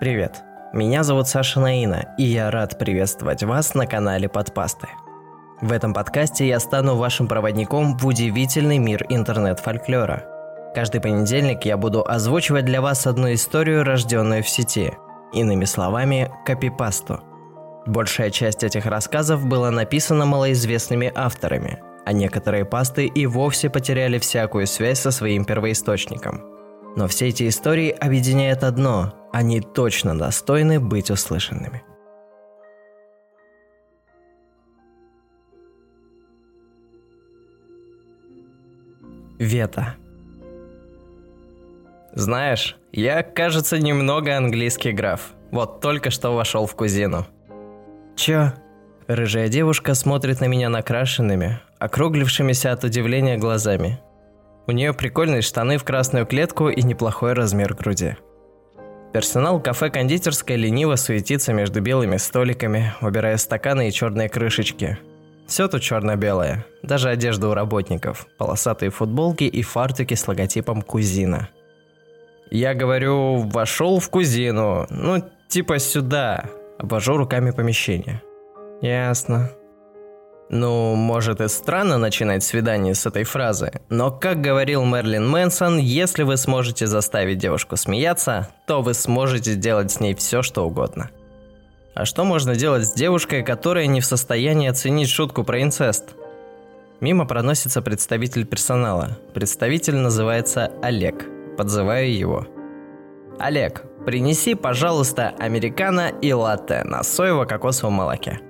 Привет, меня зовут Саша Наина, и я рад приветствовать вас на канале Подпасты. В этом подкасте я стану вашим проводником в удивительный мир интернет-фольклора. Каждый понедельник я буду озвучивать для вас одну историю, рожденную в сети. Иными словами, копипасту. Большая часть этих рассказов была написана малоизвестными авторами, а некоторые пасты и вовсе потеряли всякую связь со своим первоисточником. Но все эти истории объединяет одно – они точно достойны быть услышанными. Вета. Знаешь, я, кажется, немного английский граф. Вот только что вошел в кузину. Чё? Рыжая девушка смотрит на меня накрашенными, округлившимися от удивления глазами. У нее прикольные штаны в красную клетку и неплохой размер груди. Персонал кафе-кондитерской лениво суетится между белыми столиками, убирая стаканы и черные крышечки – все тут черно-белое. Даже одежда у работников. Полосатые футболки и фартуки с логотипом «Кузина». Я говорю, вошел в кузину. Ну, типа сюда. Обвожу руками помещение. Ясно. Ну, может и странно начинать свидание с этой фразы, но, как говорил Мерлин Мэнсон, если вы сможете заставить девушку смеяться, то вы сможете сделать с ней все, что угодно. А что можно делать с девушкой, которая не в состоянии оценить шутку про инцест? Мимо проносится представитель персонала. Представитель называется Олег. Подзываю его. Олег, принеси, пожалуйста, американо и латте на соево-кокосовом молоке.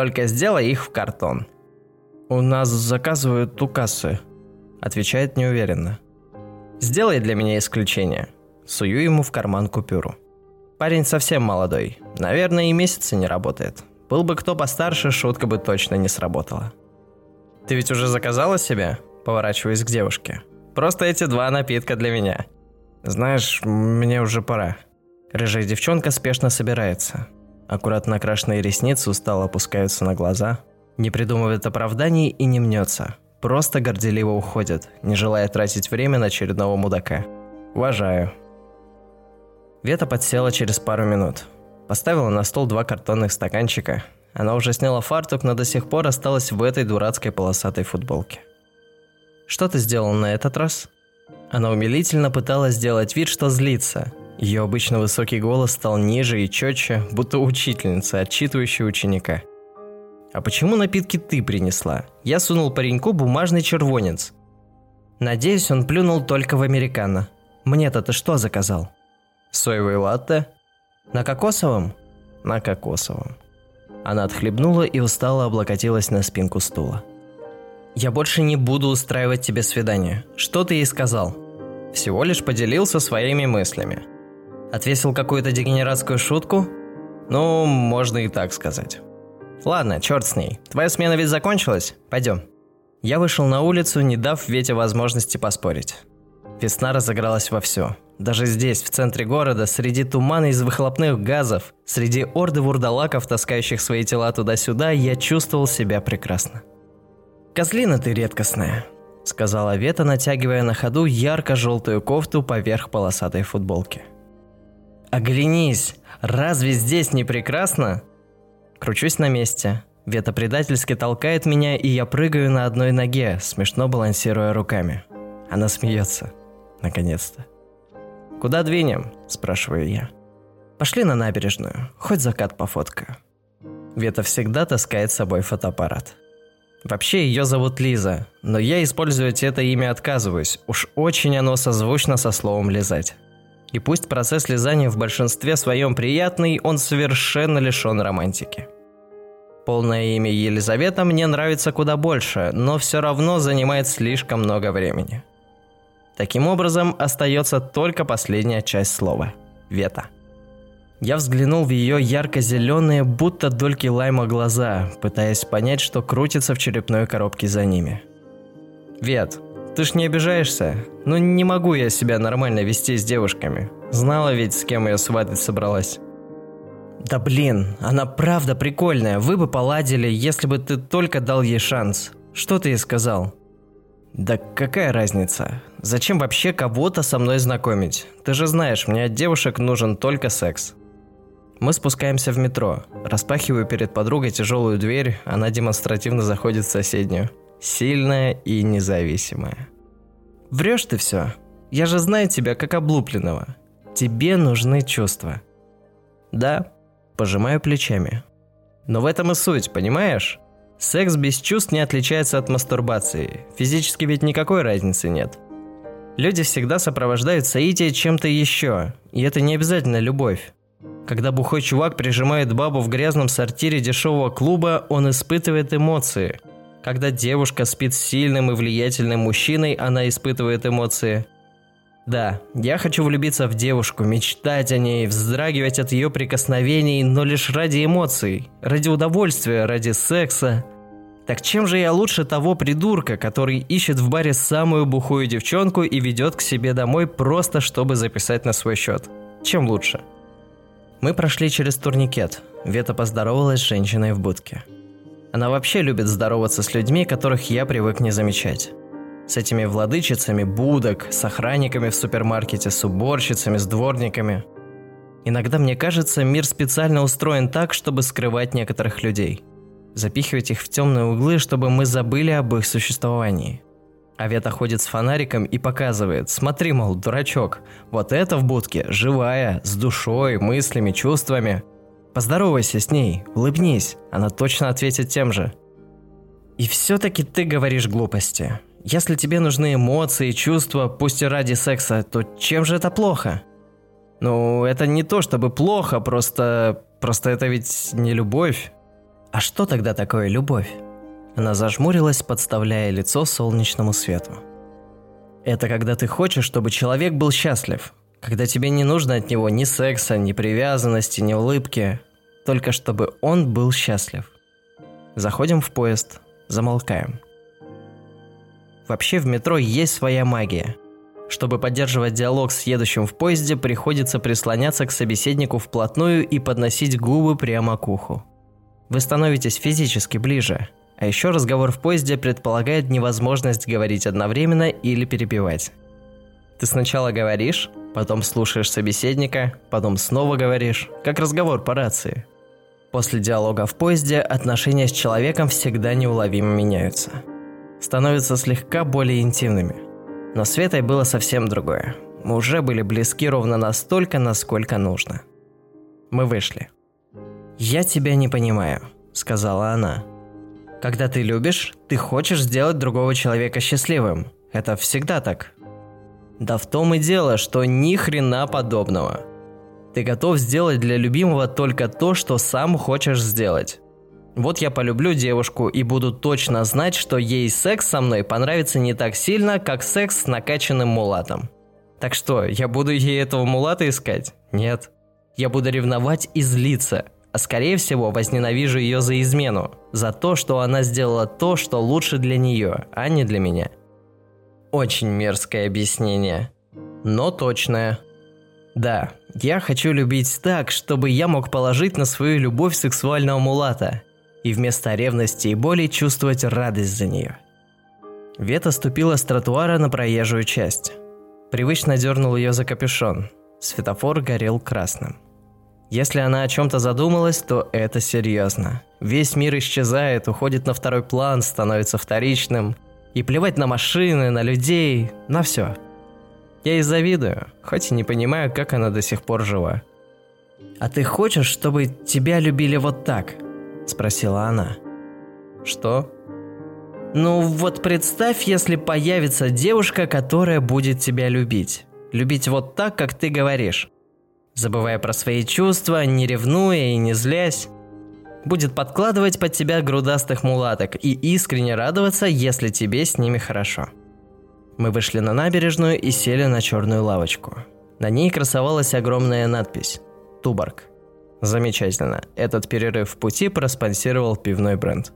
Только сделай их в картон. У нас заказывают у кассы, отвечает неуверенно. Сделай для меня исключение. Сую ему в карман купюру. Парень совсем молодой. Наверное, и месяца не работает. Был бы кто постарше, шутка бы точно не сработала. «Ты ведь уже заказала себе?» Поворачиваюсь к девушке. «Просто эти два напитка для меня». «Знаешь, мне уже пора». Рыжая девчонка спешно собирается. Аккуратно накрашенные ресницы устало опускаются на глаза. Не придумывает оправданий и не мнется. Просто горделиво уходит, не желая тратить время на очередного мудака. Уважаю. Вета подсела через пару минут. Поставила на стол два картонных стаканчика. Она уже сняла фартук, но до сих пор осталась в этой дурацкой полосатой футболке. «Что ты сделал на этот раз?» Она умилительно пыталась сделать вид, что злится. Ее обычно высокий голос стал ниже и четче, будто учительница, отчитывающая ученика. «А почему напитки ты принесла? Я сунул пареньку бумажный червонец». Надеюсь, он плюнул только в американо. Мне-то ты что заказал? Соевый латте? На кокосовом? На кокосовом. Она отхлебнула и устало облокотилась на спинку стула. «Я больше не буду устраивать тебе свидание. Что ты ей сказал?» Всего лишь поделился своими мыслями. Отвесил какую-то дегенератскую шутку? Ну, можно и так сказать. Ладно, черт с ней. Твоя смена ведь закончилась? Пойдем. Я вышел на улицу, не дав Вете возможности поспорить. Весна разыгралась во все. Даже здесь, в центре города, среди тумана из выхлопных газов, среди орды вурдалаков, таскающих свои тела туда-сюда, я чувствовал себя прекрасно. «Козлина ты редкостная», — сказала Вета, натягивая на ходу ярко-желтую кофту поверх полосатой футболки. «Оглянись! Разве здесь не прекрасно?» Кручусь на месте. Вета предательски толкает меня, и я прыгаю на одной ноге, смешно балансируя руками. Она смеется. Наконец-то. «Куда двинем?» – спрашиваю я. «Пошли на набережную, хоть закат пофоткаю». Вета всегда таскает с собой фотоаппарат. Вообще ее зовут Лиза, но я использовать это имя отказываюсь, уж очень оно созвучно со словом «лизать». И пусть процесс лизания в большинстве своем приятный, он совершенно лишен романтики. Полное имя Елизавета мне нравится куда больше, но все равно занимает слишком много времени – Таким образом, остается только последняя часть слова – вета. Я взглянул в ее ярко-зеленые, будто дольки лайма глаза, пытаясь понять, что крутится в черепной коробке за ними. «Вет, ты ж не обижаешься? Ну не могу я себя нормально вести с девушками. Знала ведь, с кем я сватать собралась». «Да блин, она правда прикольная, вы бы поладили, если бы ты только дал ей шанс. Что ты ей сказал?» Да какая разница? Зачем вообще кого-то со мной знакомить? Ты же знаешь, мне от девушек нужен только секс. Мы спускаемся в метро. Распахиваю перед подругой тяжелую дверь, она демонстративно заходит в соседнюю. Сильная и независимая. Врешь ты все. Я же знаю тебя как облупленного. Тебе нужны чувства. Да, пожимаю плечами. Но в этом и суть, понимаешь? Секс без чувств не отличается от мастурбации. Физически ведь никакой разницы нет. Люди всегда сопровождают соитие чем-то еще, и это не обязательно любовь. Когда бухой чувак прижимает бабу в грязном сортире дешевого клуба, он испытывает эмоции. Когда девушка спит с сильным и влиятельным мужчиной, она испытывает эмоции. Да, я хочу влюбиться в девушку, мечтать о ней, вздрагивать от ее прикосновений, но лишь ради эмоций, ради удовольствия, ради секса. Так чем же я лучше того придурка, который ищет в баре самую бухую девчонку и ведет к себе домой просто чтобы записать на свой счет? Чем лучше? Мы прошли через турникет. Вета поздоровалась с женщиной в будке. Она вообще любит здороваться с людьми, которых я привык не замечать. С этими владычицами будок, с охранниками в супермаркете, с уборщицами, с дворниками. Иногда мне кажется, мир специально устроен так, чтобы скрывать некоторых людей. Запихивать их в темные углы, чтобы мы забыли об их существовании – Авета ходит с фонариком и показывает. Смотри, мол, дурачок, вот это в будке, живая, с душой, мыслями, чувствами. Поздоровайся с ней, улыбнись, она точно ответит тем же. И все-таки ты говоришь глупости. Если тебе нужны эмоции, чувства, пусть и ради секса, то чем же это плохо? Ну, это не то чтобы плохо, просто... Просто это ведь не любовь. А что тогда такое любовь? Она зажмурилась, подставляя лицо солнечному свету. Это когда ты хочешь, чтобы человек был счастлив. Когда тебе не нужно от него ни секса, ни привязанности, ни улыбки. Только чтобы он был счастлив. Заходим в поезд, замолкаем. Вообще в метро есть своя магия. Чтобы поддерживать диалог с едущим в поезде, приходится прислоняться к собеседнику вплотную и подносить губы прямо к уху. Вы становитесь физически ближе – а еще разговор в поезде предполагает невозможность говорить одновременно или перебивать. Ты сначала говоришь, потом слушаешь собеседника, потом снова говоришь, как разговор по рации. После диалога в поезде отношения с человеком всегда неуловимо меняются. Становятся слегка более интимными. Но с Светой было совсем другое. Мы уже были близки ровно настолько, насколько нужно. Мы вышли. «Я тебя не понимаю», — сказала она. Когда ты любишь, ты хочешь сделать другого человека счастливым. Это всегда так. Да в том и дело, что ни хрена подобного. Ты готов сделать для любимого только то, что сам хочешь сделать. Вот я полюблю девушку и буду точно знать, что ей секс со мной понравится не так сильно, как секс с накачанным мулатом. Так что, я буду ей этого мулата искать? Нет. Я буду ревновать и злиться – а скорее всего возненавижу ее за измену, за то, что она сделала то, что лучше для нее, а не для меня. Очень мерзкое объяснение, но точное. Да, я хочу любить так, чтобы я мог положить на свою любовь сексуального мулата и вместо ревности и боли чувствовать радость за нее. Вета ступила с тротуара на проезжую часть. Привычно дернул ее за капюшон. Светофор горел красным. Если она о чем-то задумалась, то это серьезно. Весь мир исчезает, уходит на второй план, становится вторичным. И плевать на машины, на людей, на все. Я ей завидую, хоть и не понимаю, как она до сих пор жива. «А ты хочешь, чтобы тебя любили вот так?» – спросила она. «Что?» «Ну вот представь, если появится девушка, которая будет тебя любить. Любить вот так, как ты говоришь забывая про свои чувства, не ревнуя и не злясь. Будет подкладывать под тебя грудастых мулаток и искренне радоваться, если тебе с ними хорошо. Мы вышли на набережную и сели на черную лавочку. На ней красовалась огромная надпись «Туборг». Замечательно, этот перерыв в пути проспонсировал пивной бренд.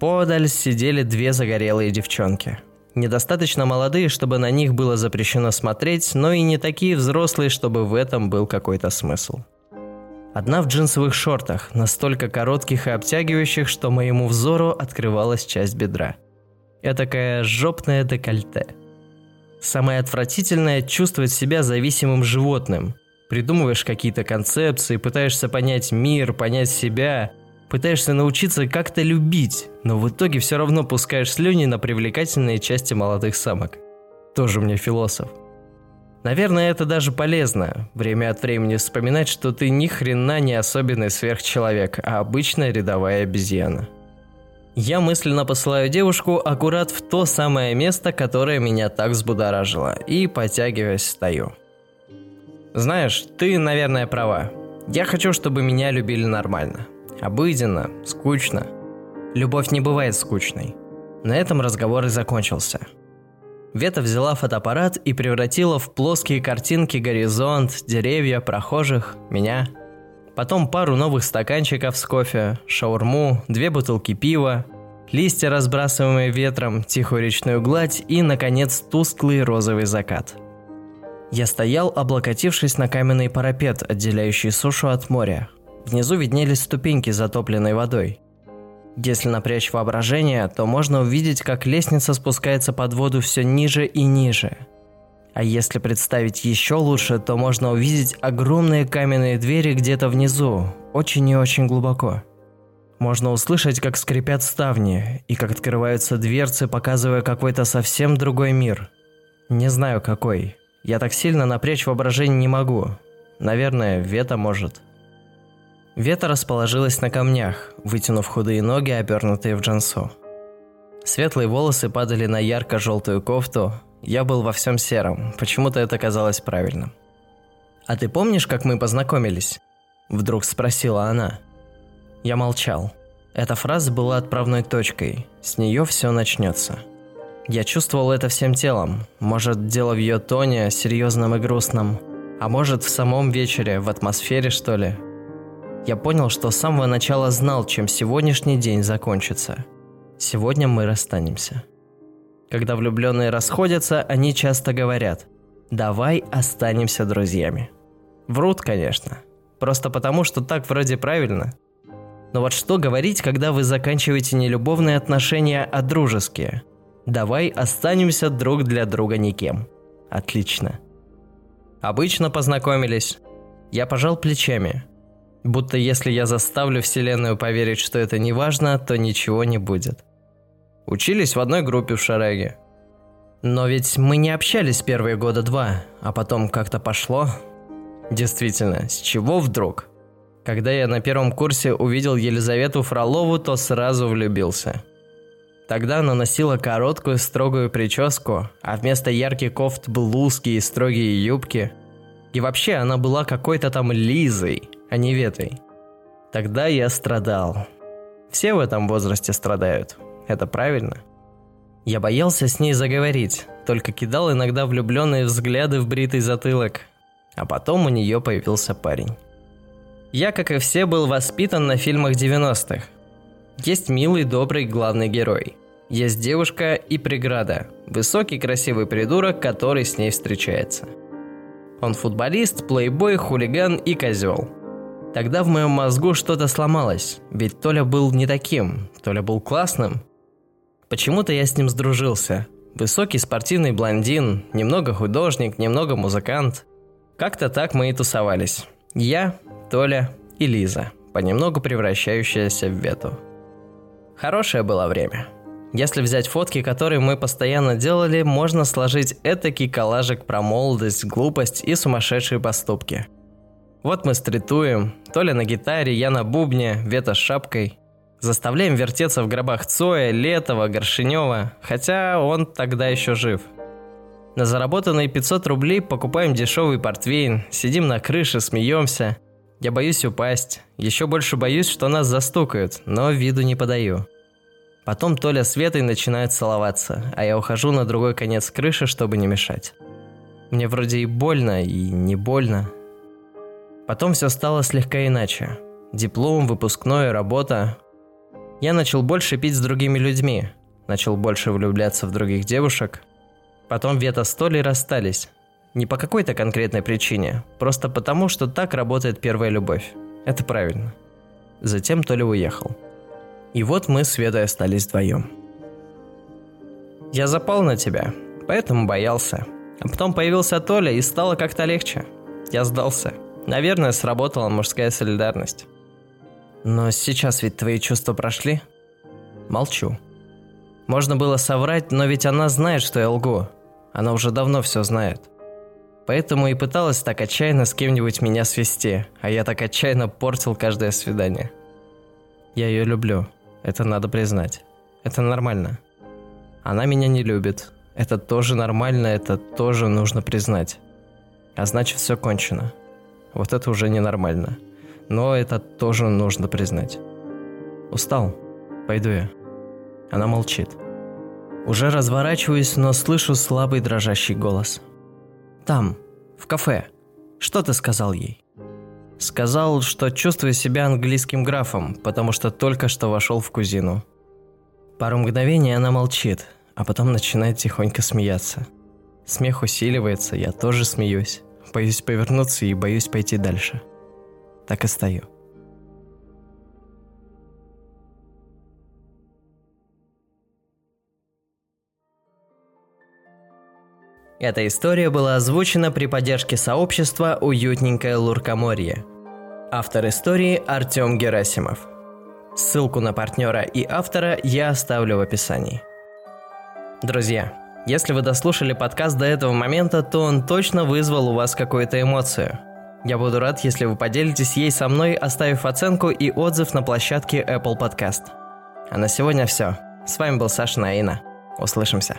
Подаль сидели две загорелые девчонки – Недостаточно молодые, чтобы на них было запрещено смотреть, но и не такие взрослые, чтобы в этом был какой-то смысл. Одна в джинсовых шортах, настолько коротких и обтягивающих, что моему взору открывалась часть бедра. Этакое жопное декольте. Самое отвратительное – чувствовать себя зависимым животным, Придумываешь какие-то концепции, пытаешься понять мир, понять себя, пытаешься научиться как-то любить, но в итоге все равно пускаешь слюни на привлекательные части молодых самок. Тоже мне философ. Наверное, это даже полезно, время от времени вспоминать, что ты ни хрена не особенный сверхчеловек, а обычная рядовая обезьяна. Я мысленно посылаю девушку аккурат в то самое место, которое меня так взбудоражило, и, потягиваясь, стою. Знаешь, ты, наверное, права. Я хочу, чтобы меня любили нормально. Обыденно, скучно. Любовь не бывает скучной. На этом разговор и закончился. Вета взяла фотоаппарат и превратила в плоские картинки горизонт, деревья, прохожих, меня – Потом пару новых стаканчиков с кофе, шаурму, две бутылки пива, листья, разбрасываемые ветром, тихую речную гладь и, наконец, тусклый розовый закат. Я стоял, облокотившись на каменный парапет, отделяющий сушу от моря. Внизу виднелись ступеньки, затопленной водой. Если напрячь воображение, то можно увидеть, как лестница спускается под воду все ниже и ниже – а если представить еще лучше, то можно увидеть огромные каменные двери где-то внизу, очень и очень глубоко. Можно услышать, как скрипят ставни, и как открываются дверцы, показывая какой-то совсем другой мир. Не знаю какой. Я так сильно напрячь воображение не могу. Наверное, Вета может. Вета расположилась на камнях, вытянув худые ноги, обернутые в джинсу. Светлые волосы падали на ярко-желтую кофту, я был во всем сером, почему-то это казалось правильным. «А ты помнишь, как мы познакомились?» Вдруг спросила она. Я молчал. Эта фраза была отправной точкой, с нее все начнется. Я чувствовал это всем телом. Может, дело в ее тоне, серьезном и грустном. А может, в самом вечере, в атмосфере, что ли. Я понял, что с самого начала знал, чем сегодняшний день закончится. Сегодня мы расстанемся. Когда влюбленные расходятся, они часто говорят «давай останемся друзьями». Врут, конечно. Просто потому, что так вроде правильно. Но вот что говорить, когда вы заканчиваете не любовные отношения, а дружеские? Давай останемся друг для друга никем. Отлично. Обычно познакомились. Я пожал плечами. Будто если я заставлю Вселенную поверить, что это не важно, то ничего не будет. Учились в одной группе в Шараге. Но ведь мы не общались первые года два, а потом как-то пошло. Действительно, с чего вдруг? Когда я на первом курсе увидел Елизавету Фролову, то сразу влюбился. Тогда она носила короткую строгую прическу, а вместо ярких кофт был узкие и строгие юбки. И вообще она была какой-то там Лизой, а не Ветой. Тогда я страдал. Все в этом возрасте страдают. Это правильно? Я боялся с ней заговорить, только кидал иногда влюбленные взгляды в бритый затылок. А потом у нее появился парень. Я, как и все, был воспитан на фильмах 90-х. Есть милый, добрый главный герой. Есть девушка и преграда. Высокий, красивый придурок, который с ней встречается. Он футболист, плейбой, хулиган и козел. Тогда в моем мозгу что-то сломалось, ведь Толя был не таким, Толя был классным, Почему-то я с ним сдружился. Высокий спортивный блондин, немного художник, немного музыкант. Как-то так мы и тусовались. Я, Толя и Лиза, понемногу превращающаяся в Вету. Хорошее было время. Если взять фотки, которые мы постоянно делали, можно сложить этакий коллажик про молодость, глупость и сумасшедшие поступки. Вот мы стритуем, Толя на гитаре, я на бубне, Вета с шапкой. Заставляем вертеться в гробах Цоя, Летова, Горшинева, хотя он тогда еще жив. На заработанные 500 рублей покупаем дешевый портвейн, сидим на крыше, смеемся. Я боюсь упасть, еще больше боюсь, что нас застукают, но виду не подаю. Потом Толя с Ветой начинают целоваться, а я ухожу на другой конец крыши, чтобы не мешать. Мне вроде и больно, и не больно. Потом все стало слегка иначе. Диплом, выпускное, работа, я начал больше пить с другими людьми, начал больше влюбляться в других девушек. Потом Вета с Толей расстались. Не по какой-то конкретной причине, просто потому, что так работает первая любовь. Это правильно. Затем Толя уехал. И вот мы с Ветой остались вдвоем. Я запал на тебя, поэтому боялся. А потом появился Толя, и стало как-то легче. Я сдался. Наверное, сработала мужская солидарность. Но сейчас ведь твои чувства прошли? Молчу. Можно было соврать, но ведь она знает, что я лгу. Она уже давно все знает. Поэтому и пыталась так отчаянно с кем-нибудь меня свести, а я так отчаянно портил каждое свидание. Я ее люблю, это надо признать. Это нормально. Она меня не любит. Это тоже нормально, это тоже нужно признать. А значит, все кончено. Вот это уже ненормально. Но это тоже нужно признать. Устал. Пойду я. Она молчит. Уже разворачиваюсь, но слышу слабый дрожащий голос. Там, в кафе. Что ты сказал ей? Сказал, что чувствую себя английским графом, потому что только что вошел в кузину. Пару мгновений она молчит, а потом начинает тихонько смеяться. Смех усиливается, я тоже смеюсь. Боюсь повернуться и боюсь пойти дальше. Так и стою. Эта история была озвучена при поддержке сообщества «Уютненькое Луркоморье». Автор истории Артем Герасимов. Ссылку на партнера и автора я оставлю в описании. Друзья, если вы дослушали подкаст до этого момента, то он точно вызвал у вас какую-то эмоцию. Я буду рад, если вы поделитесь ей со мной, оставив оценку и отзыв на площадке Apple Podcast. А на сегодня все. С вами был Саша Наина. Услышимся.